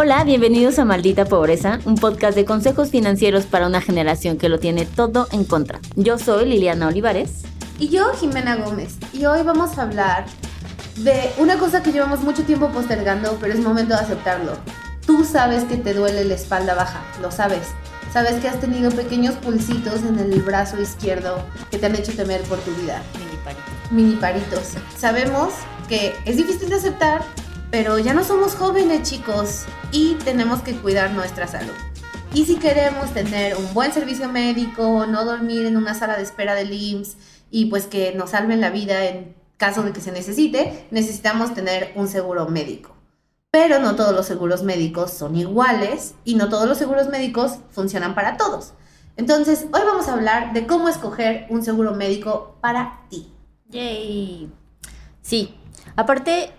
Hola, bienvenidos a Maldita Pobreza, un podcast de consejos financieros para una generación que lo tiene todo en contra. Yo soy Liliana Olivares. Y yo, Jimena Gómez. Y hoy vamos a hablar de una cosa que llevamos mucho tiempo postergando, pero es momento de aceptarlo. Tú sabes que te duele la espalda baja, lo sabes. Sabes que has tenido pequeños pulsitos en el brazo izquierdo que te han hecho temer por tu vida. Mini paritos. Mini paritos. Sabemos que es difícil de aceptar, pero ya no somos jóvenes, chicos, y tenemos que cuidar nuestra salud. Y si queremos tener un buen servicio médico, no dormir en una sala de espera del IMSS y pues que nos salven la vida en caso de que se necesite, necesitamos tener un seguro médico. Pero no todos los seguros médicos son iguales y no todos los seguros médicos funcionan para todos. Entonces, hoy vamos a hablar de cómo escoger un seguro médico para ti. Yay. Sí, aparte,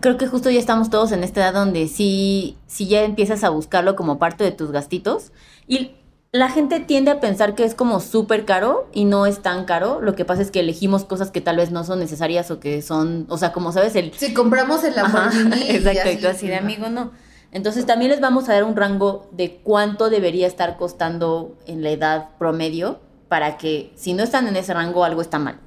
creo que justo ya estamos todos en esta edad donde sí, sí ya empiezas a buscarlo como parte de tus gastitos. Y la gente tiende a pensar que es como súper caro y no es tan caro. Lo que pasa es que elegimos cosas que tal vez no son necesarias o que son, o sea, como sabes, el... Si compramos el Lamborghini. exacto, y así, tú así de amigo, no. Entonces también les vamos a dar un rango de cuánto debería estar costando en la edad promedio para que si no están en ese rango algo está mal.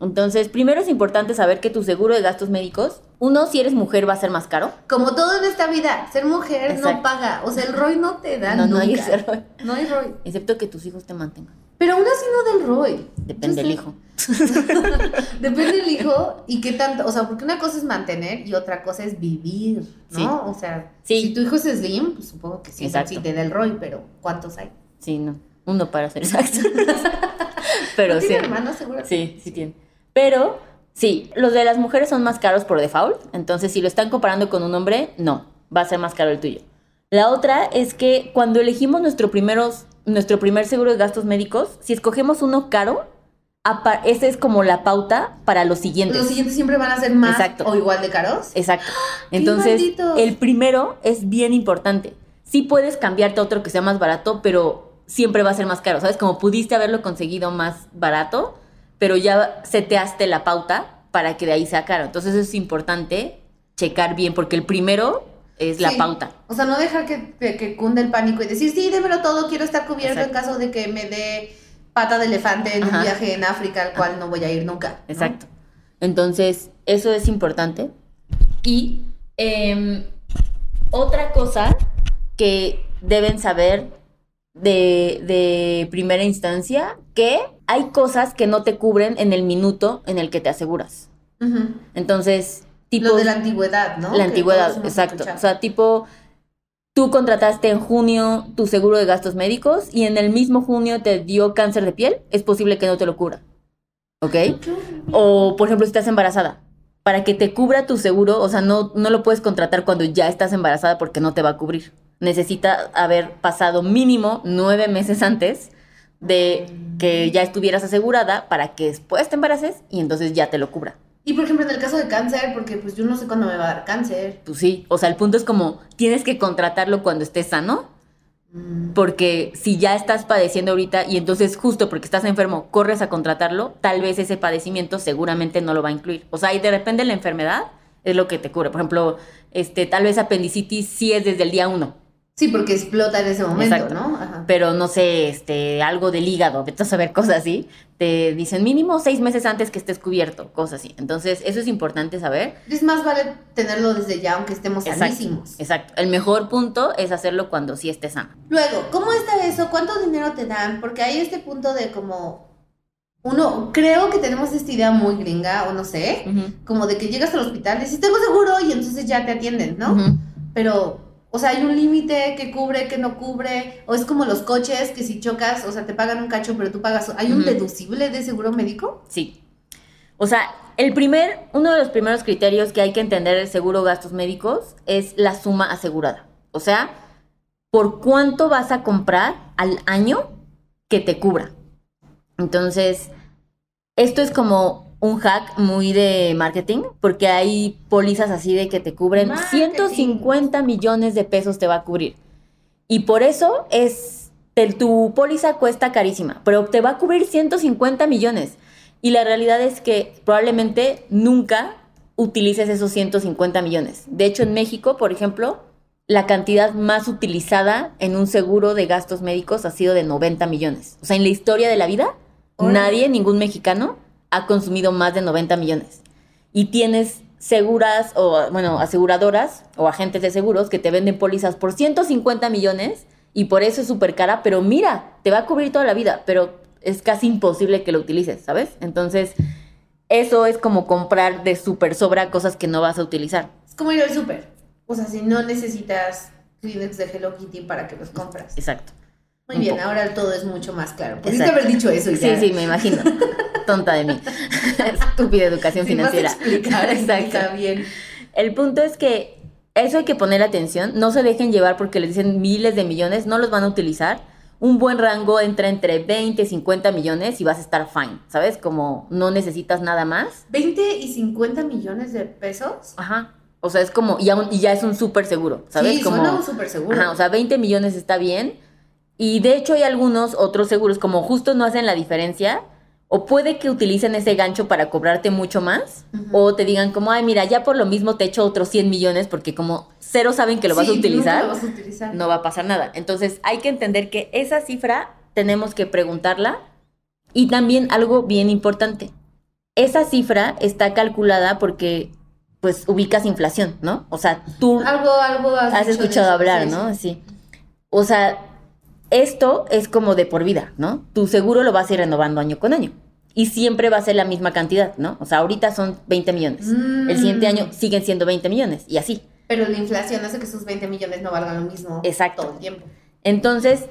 Entonces, primero es importante saber que tu seguro de gastos médicos, uno, si eres mujer va a ser más caro. Como todo en esta vida, ser mujer Exacto. no paga. O sea, el ROI no te da No, no hay nunca. ese ROI. No hay ROI. Excepto que tus hijos te mantengan. Pero aún así no del ROI. Depende del hijo. Depende del hijo y qué tanto. O sea, porque una cosa es mantener y otra cosa es vivir, ¿no? Sí. O sea, Sí. si tu hijo es slim, pues supongo que sí, Exacto. sí te da el ROI, pero ¿cuántos hay? Sí, no. Uno para ser exacto. Pero ¿No sí. tiene hermanos, seguro? Sí, sí tiene. Pero sí, los de las mujeres son más caros por default. Entonces, si lo están comparando con un hombre, no, va a ser más caro el tuyo. La otra es que cuando elegimos nuestro, primeros, nuestro primer seguro de gastos médicos, si escogemos uno caro, esa es como la pauta para los siguientes. Los siguientes siempre van a ser más Exacto. o igual de caros. Exacto. ¡Qué Entonces, el primero es bien importante. Sí puedes cambiarte a otro que sea más barato, pero siempre va a ser más caro, ¿sabes? Como pudiste haberlo conseguido más barato, pero ya seteaste la pauta para que de ahí sea caro. Entonces, es importante checar bien, porque el primero es la Sí. pauta. O sea, no dejar que, que, que cunde el pánico y decir, sí, démelo todo, quiero estar cubierto Exacto. en caso de que me dé pata de elefante en Ajá. un viaje en África al cual no voy a ir nunca. ¿no? Exacto. Entonces, eso es importante. Y em, otra cosa que deben saber de, de primera instancia, que hay cosas que no te cubren en el minuto en el que te aseguras. Entonces, tipo... Lo de la antigüedad, ¿no? La antigüedad, exacto. escuchado. O sea, tipo, tú contrataste en junio tu seguro de gastos médicos y en el mismo junio te dio cáncer de piel, es posible que no te lo cubra. ¿Ok? O, por ejemplo, si estás embarazada. Para que te cubra tu seguro, o sea, no, no lo puedes contratar cuando ya estás embarazada porque no te va a cubrir. Necesita haber pasado mínimo nueve meses antes de que ya estuvieras asegurada para que después te embaraces y entonces ya te lo cubra. Y por ejemplo, en el caso de cáncer, porque pues yo no sé cuándo me va a dar cáncer. Pues sí, o sea, el punto es como tienes que contratarlo cuando estés sano, Mm, porque si ya estás padeciendo ahorita y entonces justo porque estás enfermo corres a contratarlo, tal vez ese padecimiento seguramente no lo va a incluir. O sea, y de repente la enfermedad es lo que te cubre. Por ejemplo, este, tal vez apendicitis sí es desde el día uno, Sí, porque explota en ese momento, Exacto. ¿no? Ajá. pero no sé, este, algo del hígado, vete a saber cosas así. Te dicen mínimo seis meses antes que estés cubierto, cosas así. Entonces, eso es importante saber. Es más vale tenerlo desde ya, aunque estemos sanísimos. exacto. El mejor punto es hacerlo cuando sí estés sano. Luego, ¿cómo está eso? ¿Cuánto dinero te dan? Porque hay este punto de como... Uno, creo que tenemos esta idea muy gringa, o no sé, como de que llegas al hospital, dices, tengo seguro, y entonces ya te atienden, ¿no? Pero O sea, hay un límite que cubre, que no cubre, o es como los coches que si chocas, o sea, te pagan un cacho, pero tú pagas. ¿Hay un deducible de seguro médico? Sí. O sea, el primer, uno de los primeros criterios que hay que entender del seguro gastos médicos es la suma asegurada. O sea, por cuánto vas a comprar al año que te cubra. Entonces, esto es como un hack muy de marketing, porque hay pólizas así de que te cubren Marketing. 150 millones de pesos te va a cubrir. Y por eso es, te- tu póliza cuesta carísima, pero te va a cubrir 150 millones. Y la realidad es que probablemente nunca utilices esos 150 millones. De hecho, en México, por ejemplo, la cantidad más utilizada en un seguro de gastos médicos ha sido de 90 millones. O sea, en la historia de la vida, nadie, ningún mexicano, ha consumido más de 90 millones. Y tienes seguras o, bueno, aseguradoras o agentes de seguros que te venden pólizas por 150 millones y por eso es súper cara, pero mira, te va a cubrir toda la vida, pero es casi imposible que lo utilices, ¿sabes? Entonces, eso es como comprar de súper sobra cosas que no vas a utilizar. Es como ir al súper. O sea, si no necesitas Kleenex de Hello Kitty para que los compras. Exacto. Muy bien, poco. ahora todo es mucho más claro. Pudiste Exacto. haber dicho eso y Sí, ya. sí, me imagino. Tonta de mí. Estúpida educación financiera. explicar, Exacto. bien. El punto es que eso hay que poner atención. No se dejen llevar porque les dicen miles de millones, no los van a utilizar. Un buen rango entra entre 20 y 50 millones y vas a estar fine, ¿sabes? Como no necesitas nada más. 20 y 50 millones de pesos. Ajá. O sea, es como, y, aún- y ya es un súper seguro, ¿sabes? Sí, como, suena un súper seguro. Ajá, o sea, 20 millones está bien. Y de hecho hay algunos otros seguros como justo no hacen la diferencia. O puede que utilicen ese gancho para cobrarte mucho más. O te digan como, ay, mira, ya por lo mismo te echo otros 100 millones porque como cero saben que lo vas a utilizar, nunca lo vas a utilizar. no va a pasar nada. Entonces hay que entender que esa cifra tenemos que preguntarla. Y también algo bien importante. Esa cifra está calculada porque pues ubicas inflación, ¿no? O sea, tú Algo, algo has, escuchado eso, hablar, sí, ¿no? Sí. O sea, esto es como de por vida, ¿no? Tu seguro lo vas a ir renovando año con año. Y siempre va a ser la misma cantidad, ¿no? O sea, ahorita son 20 millones. Mm. El siguiente año siguen siendo 20 millones y así. Pero la inflación hace que esos 20 millones no valgan lo mismo Exacto. todo el tiempo. Entonces,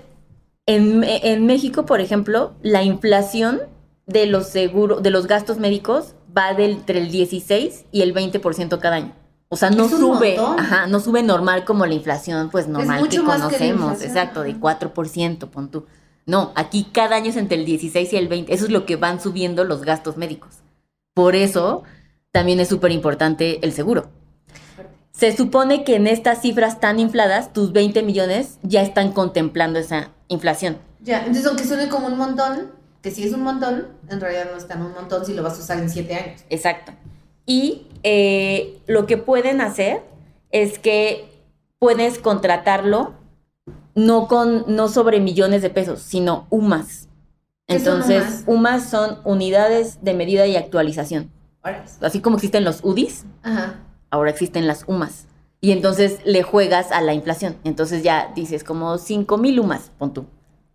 en, en México, por ejemplo, la inflación de los seguros, de los gastos médicos va del, entre el 16 y el 20% cada año. O sea, no sube, ajá, no sube normal como la inflación, pues normal que conocemos, exacto, de ajá. 4%, pon tú. No, aquí cada año es entre el 16 y el 20, eso es lo que van subiendo los gastos médicos. Por eso también es súper importante el seguro. Se supone que en estas cifras tan infladas, tus 20 millones ya están contemplando esa inflación. Ya, entonces aunque suene como un montón, que sí es un montón, en realidad no es tan un montón si lo vas a usar en 7 años. Exacto. Y eh, lo que pueden hacer es que puedes contratarlo no con no sobre millones de pesos, sino UMAS. ¿Qué son Entonces, UMAS son unidades de medida y actualización. Así como existen los UDIs, Ajá. ahora existen las UMAS. Y entonces le juegas a la inflación. Entonces ya dices como 5 mil UMAS, pon tú.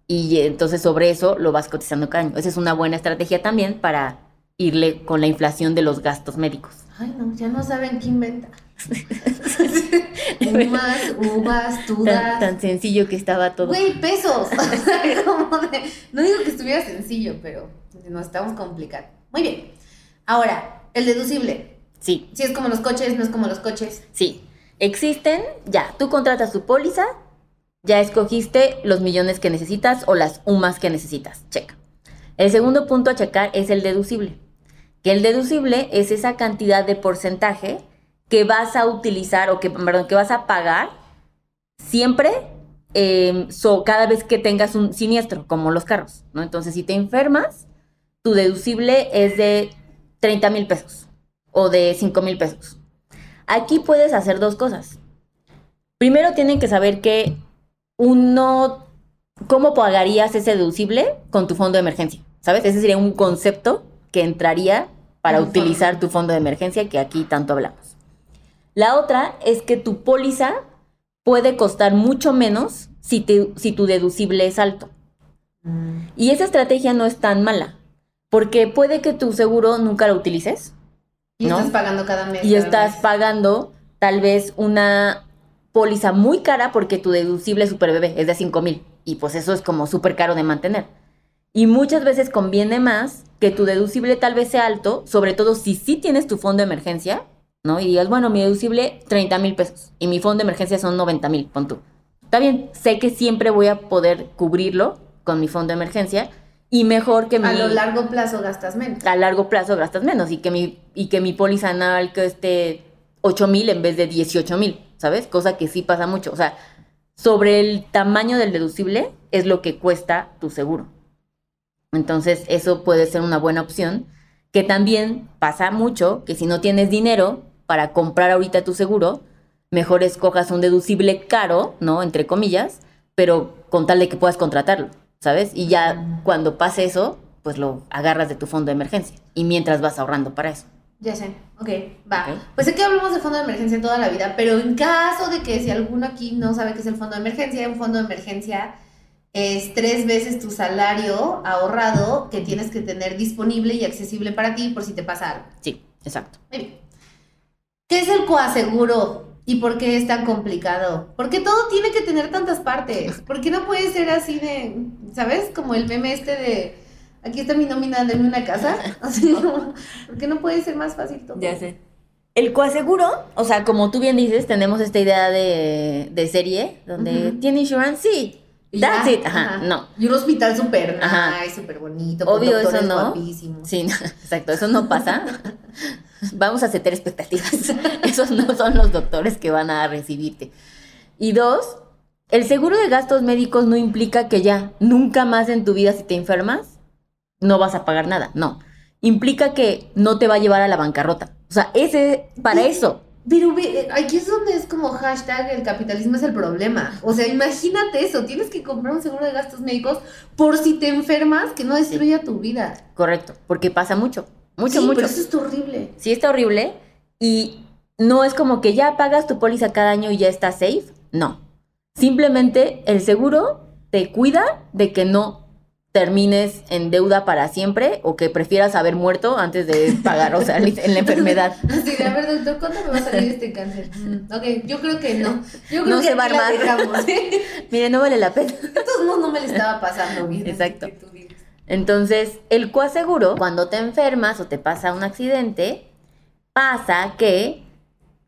Y entonces sobre eso lo vas cotizando cada año. Esa es una buena estrategia también para irle con la inflación de los gastos médicos. Ay, no, ya no saben qué inventa. Uvas, uvas, Tan, tudas. tan sencillo que estaba todo. Güey, pesos. O sea, como de- No digo que estuviera sencillo, pero nos estamos complicando. Muy bien. Ahora, el deducible. Sí, Si es como los coches, no es como los coches. sí. Existen, ya, tú contratas tu póliza, ya escogiste los millones que necesitas o las UMAS que necesitas. Checa. El segundo punto a checar es el deducible. Que el deducible es esa cantidad de porcentaje que vas a utilizar o que, perdón, que vas a pagar siempre eh, so, cada vez que tengas un siniestro, como los carros, ¿no? Entonces, si te enfermas, tu deducible es de 30 mil pesos o de 5 mil pesos. Aquí puedes hacer dos cosas. Primero tienen que saber que uno, ¿cómo pagarías ese deducible con tu fondo de emergencia? ¿Sabes? Ese sería un concepto que entraría para utilizar tu fondo de emergencia que aquí tanto hablamos. La otra es que tu póliza puede costar mucho menos si, te- si tu deducible es alto. Y esa estrategia no es tan mala, porque puede que tu seguro nunca lo utilices Y ¿No? estás pagando cada mes. y cada estás mes. pagando tal vez una póliza muy cara porque tu deducible super bebé es de 5 mil y pues eso es como súper caro de mantener. Y muchas veces conviene más que tu deducible tal vez sea alto, sobre todo si sí tienes tu fondo de emergencia, ¿no? Y digas, bueno, mi deducible 30 mil pesos y mi fondo de emergencia son 90 mil, pon tú. Está bien, sé que siempre voy a poder cubrirlo con mi fondo de emergencia y mejor que mi... A lo largo plazo gastas menos. A largo plazo gastas menos y que mi, y que mi póliza anual que esté 8 mil en vez de 18 mil, ¿sabes? Cosa que sí pasa mucho. O sea, sobre el tamaño del deducible es lo que cuesta tu seguro. Entonces, eso puede ser una buena opción. Que también pasa mucho que si no tienes dinero para comprar ahorita tu seguro, mejor escojas un deducible caro, ¿no? Entre comillas, pero con tal de que puedas contratarlo, ¿sabes? Y ya cuando pase eso, pues lo agarras de tu fondo de emergencia. Y mientras vas ahorrando para eso. Ya sé, ok, va. Pues sé que hablamos de fondo de emergencia toda la vida, pero en caso de que si alguno aquí no sabe qué es el fondo de emergencia, un fondo de emergencia es tres veces tu salario ahorrado que tienes que tener disponible y accesible para ti por si te pasa algo. Sí, exacto. Muy bien. ¿Qué es el coaseguro y por qué es tan complicado? Porque todo tiene que tener tantas partes. ¿Por qué no puede ser así de, ¿sabes? Como el meme este de, aquí está mi nómina, denme una casa. Así como, ¿por qué no puede ser más fácil todo? Ya sé. El coaseguro, o sea, como tú bien dices, tenemos esta idea de, de serie donde tiene insurance, sí. That's ya, it, ajá, no. Y un hospital súper Ajá. nice, súper bonito, con Obvio, eso no. guapísimos. Sí, no, exacto, eso no pasa. Vamos a setear expectativas. Esos no son los doctores que van a recibirte. Y dos, el seguro de gastos médicos no implica que ya nunca más en tu vida si te enfermas no vas a pagar nada. No. Implica que no te va a llevar a la bancarrota. O sea, ese para eso. Pero ve, aquí es donde es como hashtag el capitalismo es el problema. O sea, imagínate eso, tienes que comprar un seguro de gastos médicos por si te enfermas que no destruya tu vida. Correcto, porque pasa mucho. Mucho, sí, mucho. pero eso es horrible. Sí está horrible y no es como que ya pagas tu póliza cada año y ya está safe. No. Simplemente el seguro te cuida de que no termines en deuda para siempre o que prefieras haber muerto antes de pagar, o sea, en la enfermedad. De, a ver, doctor, ¿cuándo me va a salir este cáncer? Mm, ok, yo creo que no. Yo creo No que se va a armar. Mire, no vale la pena. De todos modos, no me le estaba pasando bien. Exacto. Entonces, el coaseguro, cuando te enfermas o te pasa un accidente, pasa que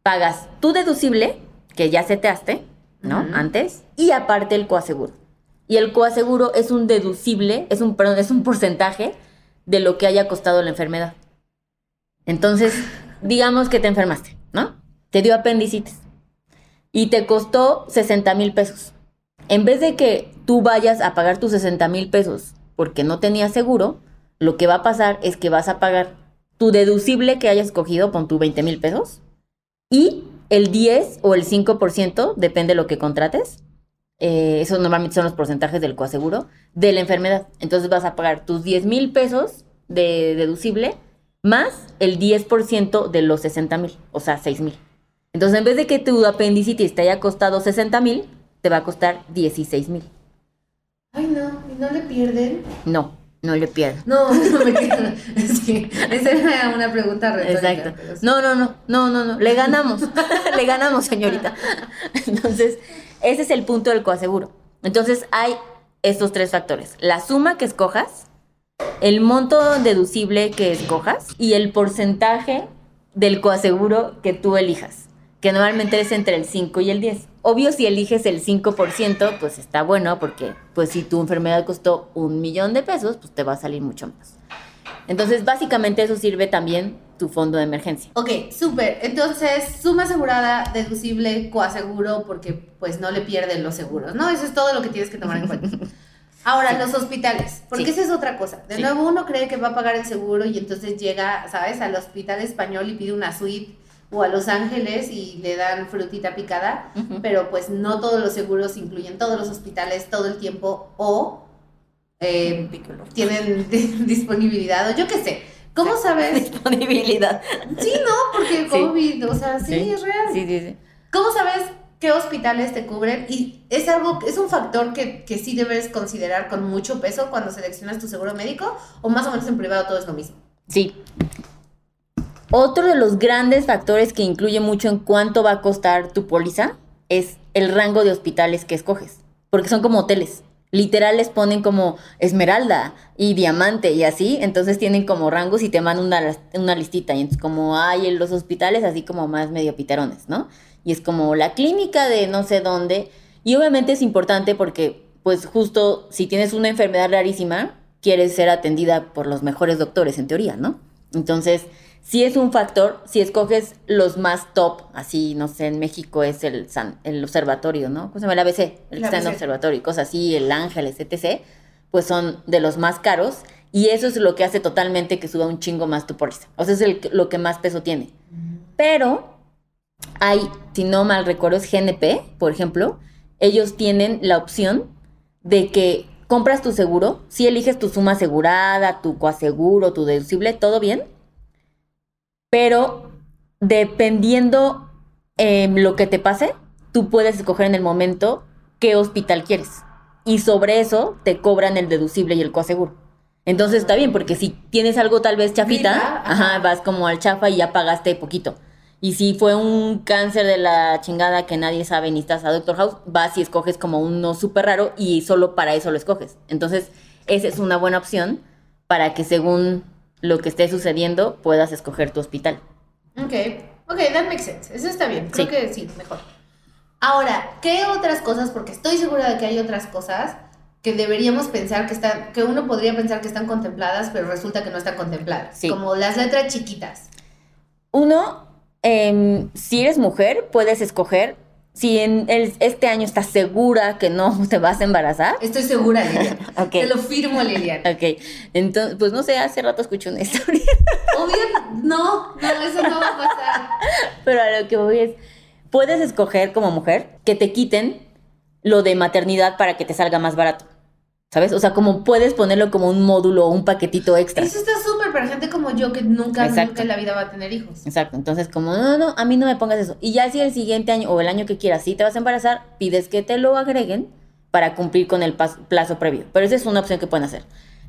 pagas tu deducible, que ya seteaste, ¿no? Ujú. Antes, y aparte el coaseguro. Y el coaseguro es un deducible, es un, perdón, es un porcentaje de lo que haya costado la enfermedad. Entonces, digamos que te enfermaste, ¿no? Te dio apendicitis y te costó 60 mil pesos. En vez de que tú vayas a pagar tus 60 mil pesos porque no tenías seguro, lo que va a pasar es que vas a pagar tu deducible que hayas cogido con tu 20 mil pesos y el 10 o el 5%, depende de lo que contrates, eh, esos normalmente son los porcentajes del coaseguro, de la enfermedad. Entonces vas a pagar tus 10 mil pesos de deducible más el 10% de los 60 mil, o sea, 6 mil. Entonces en vez de que tu apendicitis te haya costado 60 mil, te va a costar 16 mil. Ay, no, ¿y no le pierden? No, no le pierdas. No, no me. Es que esa era una pregunta retórica. Exacto. sí. No, no, no, no, no, no. Le ganamos. Le ganamos, señorita. Entonces, ese es el punto del coaseguro. Entonces, hay estos tres factores. La suma que escojas, el monto deducible que escojas y el porcentaje del coaseguro que tú elijas, que normalmente es entre el 5 y el 10. Obvio, si eliges el 5%, pues está bueno, porque pues si tu enfermedad costó un millón de pesos, pues te va a salir mucho más. Entonces, básicamente eso sirve también tu fondo de emergencia. Ok, súper. Entonces, suma asegurada, deducible, coaseguro, porque pues no le pierden los seguros, ¿no? Eso es todo lo que tienes que tomar en cuenta. Ahora, los hospitales, porque Sí. esa es otra cosa. De Sí. nuevo, uno cree que va a pagar el seguro y entonces llega, ¿sabes?, al hospital español y pide una suite o a Los Ángeles y le dan frutita picada, pero pues no todos los seguros incluyen todos los hospitales todo el tiempo o eh, tienen disponibilidad o yo qué sé. ¿Cómo sabes? Disponibilidad. Sí, no, porque Sí. COVID, o sea, sí, Sí. es real. Sí, sí, sí. ¿Cómo sabes qué hospitales te cubren? Y es algo, es un factor que, que sí debes considerar con mucho peso cuando seleccionas tu seguro médico, o más o menos en privado todo es lo mismo. Sí. Otro de los grandes factores que incluye mucho en cuánto va a costar tu póliza es el rango de hospitales que escoges, porque son como hoteles. Literal les ponen como esmeralda y diamante y así, entonces tienen como rangos y te mandan una, una listita. Y entonces como hay en los hospitales así como más medio pitarones, ¿no? Y es como la clínica de no sé dónde. Y obviamente es importante porque pues justo si tienes una enfermedad rarísima, quieres ser atendida por los mejores doctores en teoría, ¿no? Entonces, si es un factor, si escoges los más top, así, no sé, en México es el, San, el observatorio, ¿no? ¿Cómo se llama? El ABC, el San Observatorio, y cosas así, el Ángeles, etc., pues son de los más caros y eso es lo que hace totalmente que suba un chingo más tu póliza. O sea, es el, lo que más peso tiene. Pero hay, si no mal recuerdo, es GNP, por ejemplo, ellos tienen la opción de que compras tu seguro, si eliges tu suma asegurada, tu coaseguro, tu deducible, todo bien, pero dependiendo eh, lo que te pase, tú puedes escoger en el momento qué hospital quieres. Y sobre eso te cobran el deducible y el coaseguro. Entonces está bien, porque si tienes algo tal vez chafita, ajá, vas como al chafa y ya pagaste poquito. Y si fue un cáncer de la chingada que nadie sabe ni estás a Doctor House, vas y escoges como uno súper raro y solo para eso lo escoges. Entonces, esa es una buena opción para que según lo que esté sucediendo, puedas escoger tu hospital. Ok, ok, that makes sense. Eso está bien. Creo que sí, mejor. Ahora, ¿qué otras cosas? Porque estoy segura de que hay otras cosas que deberíamos pensar que están, que uno podría pensar que están contempladas, pero resulta que no están contempladas. Como las letras chiquitas. Uno, em, si eres mujer, puedes escoger si en este año estás segura que no te vas a embarazar. Estoy segura, Lilian. Te lo firmo, Lilian. Ok. Entonces, pues no sé, hace rato escuché una historia. Obvio, no, no, eso no va a pasar. Pero a lo que voy es, puedes escoger como mujer que te quiten lo de maternidad para que te salga más barato. ¿Sabes? O sea, como puedes ponerlo como un módulo o un paquetito extra. Eso está súper para gente como yo que nunca, nunca en la vida va a tener hijos. Exacto. Entonces, como, no, no, a mí no me pongas eso. Y ya si el siguiente año o el año que quieras, si te vas a embarazar, pides que te lo agreguen para cumplir con el plazo previo. Pero esa es una opción que pueden hacer.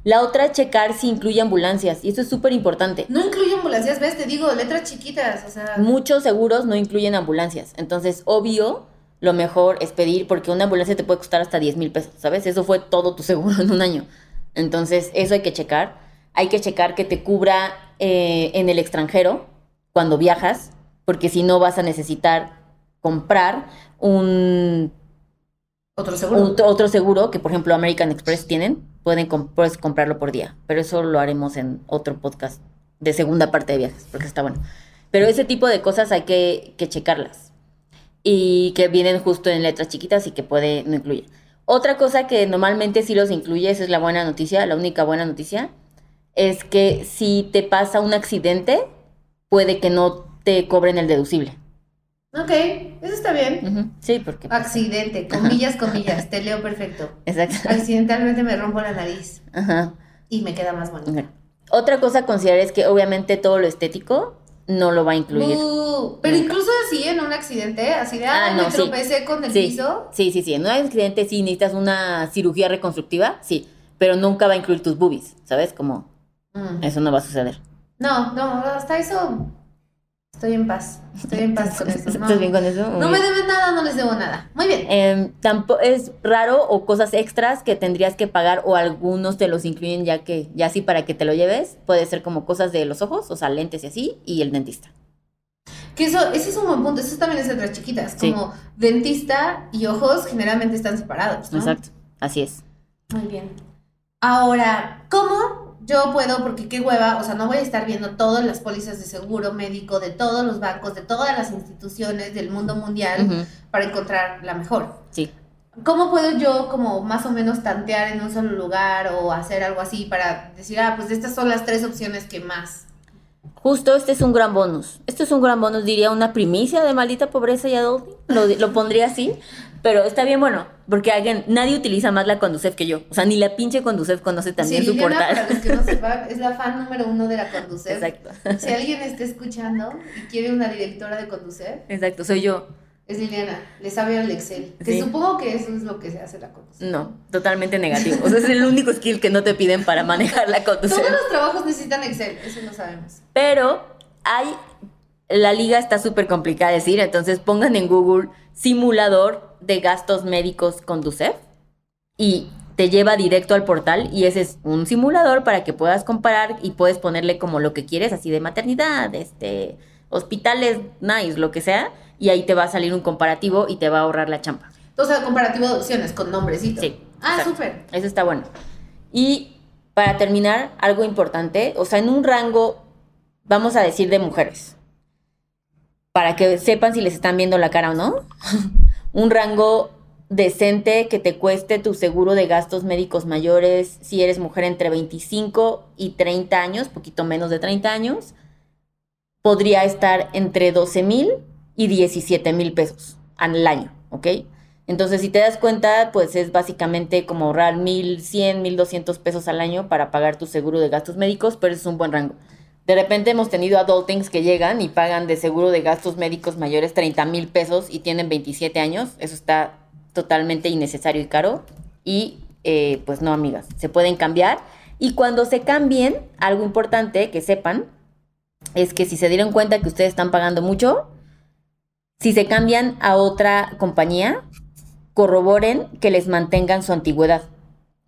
La otra es checar si incluye ambulancias. Y eso es súper importante. No incluye ambulancias, ves, te digo, letras chiquitas. O sea... Muchos seguros no incluyen ambulancias. Entonces, obvio lo mejor es pedir, porque una ambulancia te puede costar hasta 10 mil pesos, ¿sabes? Eso fue todo tu seguro en un año. Entonces, eso hay que checar. Hay que checar que te cubra eh, en el extranjero cuando viajas, porque si no vas a necesitar comprar un... Otro seguro. otro seguro que, por ejemplo, American Express tienen. Pueden puedes comprarlo por día. Pero eso lo haremos en otro podcast de segunda parte de viajes, porque está bueno. Pero ese tipo de cosas hay que, que checarlas y que vienen justo en letras chiquitas y que puede no incluye. Otra cosa que normalmente sí los incluye, esa es la buena noticia, la única buena noticia, es que si te pasa un accidente, puede que no te cobren el deducible. Ok, eso está bien. Sí, porque... Pues, Accidente, comillas, comillas, te leo perfecto. Exacto. Accidentalmente me rompo la nariz. Ajá. Y me queda más bonito. Otra cosa a considerar es que obviamente todo lo estético no lo va a incluir. Uh, pero incluso así en un accidente, así de, ah, no, me tropecé con el piso. Sí, sí, sí. En un accidente sí necesitas una cirugía reconstructiva, sí, pero nunca va a incluir tus boobies, ¿sabes? Como mm. eso no va a suceder. No, no, hasta eso Estoy en paz, estoy en paz con eso. ¿Estás bien con eso? no me deben nada, no les debo nada. Muy bien. Eh, tampoco es raro o cosas extras que tendrías que pagar o algunos te los incluyen ya que, ya así para que te lo lleves. Puede ser como cosas de los ojos, o sea, lentes y así, y el dentista. Que eso, ese es un buen punto, eso también es entre chiquitas. Como dentista y ojos generalmente están separados, ¿no? Exacto, así es. Muy bien. Ahora, ¿cómo yo puedo, porque qué hueva, o sea, no voy a estar viendo todas las pólizas de seguro médico de todos los bancos, de todas las instituciones del mundo mundial para encontrar la mejor. Sí. ¿Cómo puedo yo como más o menos tantear en un solo lugar o hacer algo así para decir, ah, pues estas son las tres opciones que más? Justo este es un gran bonus. Esto es un gran bonus, diría una primicia de maldita pobreza y adulting. Lo, lo pondría así. Pero está bien bueno, porque alguien, nadie utiliza más la Conducef que yo. O sea, ni la pinche Conducef conoce también su portal. Para los que no sepan, es la fan número uno de la Conducef. Exacto. Si alguien está escuchando y quiere una directora de Conducef. Exacto, soy yo. Es Liliana, le sabe al Excel. Que supongo que eso es lo que se hace la Conducef. No, totalmente negativo. O sea, es el único skill que no te piden para manejar la Conducef. Todos los trabajos necesitan Excel, eso lo sabemos. Pero hay la liga está súper complicada de decir, entonces pongan en Google simulador de gastos médicos con Ducef y te lleva directo al portal y ese es un simulador para que puedas comparar y puedes ponerle como lo que quieres, así de maternidad, este, hospitales, nice, lo que sea, y ahí te va a salir un comparativo y te va a ahorrar la champa. O sea, comparativo de opciones con nombrecitos. Sí. Ah, súper. Eso está bueno. Y para terminar, algo importante, o sea, en un rango, vamos a decir de mujeres, para que sepan si les están viendo la cara o no, un rango decente que te cueste tu seguro de gastos médicos mayores si eres mujer entre 25 y 30 años, poquito menos de 30 años, podría estar entre 12 mil y 17 mil pesos al año, ¿ok? Entonces, si te das cuenta, pues es básicamente como ahorrar 1.100, 1.200 pesos al año para pagar tu seguro de gastos médicos, pero es un buen rango. De repente hemos tenido adultings que llegan y pagan de seguro de gastos médicos mayores 30 mil pesos y tienen 27 años. Eso está totalmente innecesario y caro. Y eh, pues no, amigas, se pueden cambiar. Y cuando se cambien, algo importante que sepan es que si se dieron cuenta que ustedes están pagando mucho, si se cambian a otra compañía, corroboren que les mantengan su antigüedad.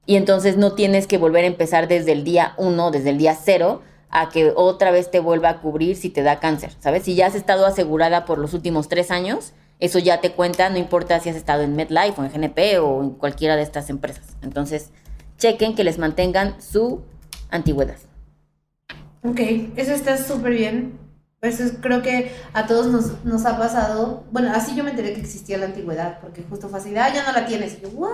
Y entonces no tienes que volver a empezar desde el día 1, desde el día 0, a que otra vez te vuelva a cubrir si te da cáncer, ¿sabes? Si ya has estado asegurada por los últimos tres años, eso ya te cuenta, no importa si has estado en MedLife o en GNP o en cualquiera de estas empresas. Entonces, chequen que les mantengan su antigüedad. Ok, eso está súper bien. Eso es- creo que a todos nos, nos ha pasado. Bueno, así yo me enteré que existía la antigüedad, porque justo fue así ah, ya no la tienes. Y yo, ¿what?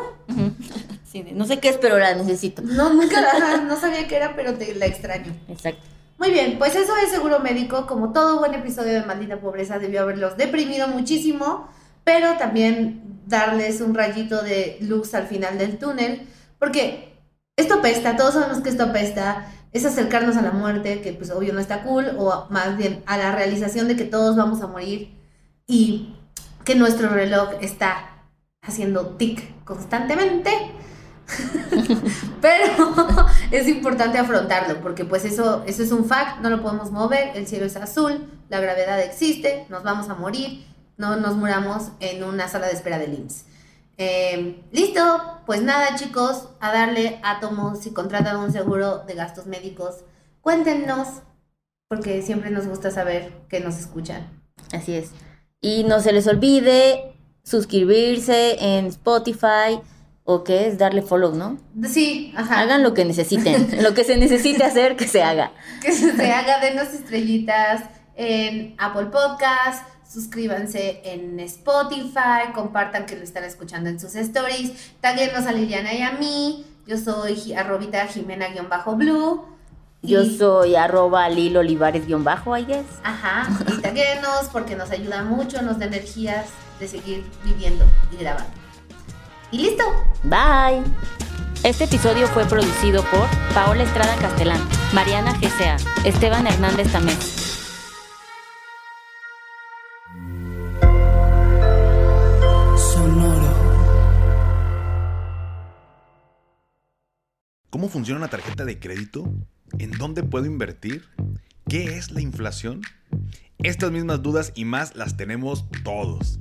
Sí, no sé qué es, pero la necesito. No, nunca la, no sabía qué era, pero te la extraño. Exacto. Muy bien, pues eso es seguro médico. Como todo buen episodio de Maldita Pobreza, debió haberlos deprimido muchísimo, pero también darles un rayito de luz al final del túnel, porque esto apesta, todos sabemos que esto apesta, es acercarnos a la muerte, que pues obvio no está cool, o más bien a la realización de que todos vamos a morir y que nuestro reloj está haciendo tic constantemente. Pero es importante afrontarlo porque pues eso, eso es un fact, no lo podemos mover, el cielo es azul, la gravedad existe, nos vamos a morir, no nos muramos en una sala de espera del IMSS. Eh, Listo, pues nada chicos, a darle átomos si contratan un seguro de gastos médicos, cuéntenos porque siempre nos gusta saber que nos escuchan. Así es. Y no se les olvide suscribirse en Spotify o qué es darle follow, ¿no? Sí, ajá. Hagan lo que necesiten, lo que se necesite hacer que se haga. que se haga, denos estrellitas en Apple Podcast, suscríbanse en Spotify, compartan que lo están escuchando en sus stories, taguenos a Liliana y a mí, yo soy arrobita Jimena-Blue. Yo y- soy arroba Lil Olivares guion bajo, I guess. Ajá, y taguenos porque nos ayuda mucho, nos da energías de seguir viviendo y grabando. Y listo. Bye. Este episodio fue producido por Paola Estrada Castelán, Mariana GCA, Esteban Hernández Tamés. ¿Cómo funciona una tarjeta de crédito? ¿En dónde puedo invertir? ¿Qué es la inflación? Estas mismas dudas y más las tenemos todos.